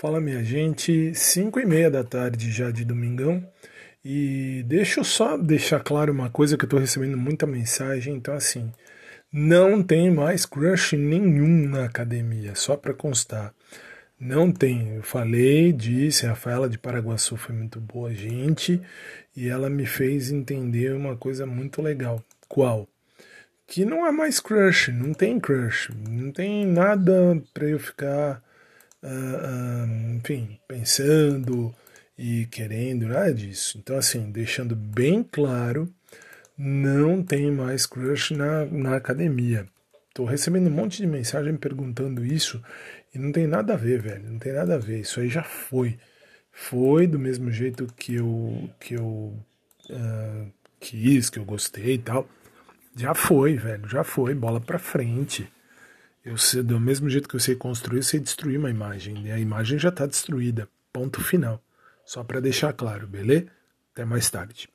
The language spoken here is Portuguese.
Fala minha gente, 5 e meia da tarde já de domingão e deixa eu só deixar claro uma coisa que eu tô recebendo muita mensagem, então assim, não tem mais crush nenhum na academia, só para constar. Não tem, eu falei, disse, a Rafaela de Paraguaçu foi muito boa gente e ela me fez entender uma coisa muito legal. Qual? Que não há mais crush, não tem crush, não tem nada para eu ficar uh, enfim, pensando e querendo, nada disso. Então, assim, deixando bem claro, não tem mais crush na, na academia. Tô recebendo um monte de mensagem perguntando isso e não tem nada a ver, velho. Não tem nada a ver. Isso aí já foi. Foi do mesmo jeito que eu, que eu uh, quis, que eu gostei e tal. Já foi, velho. Já foi. Bola pra frente. Eu sei, do mesmo jeito que eu sei construir, eu sei destruir uma imagem. E a imagem já está destruída. Ponto final. Só para deixar claro, beleza? Até mais tarde.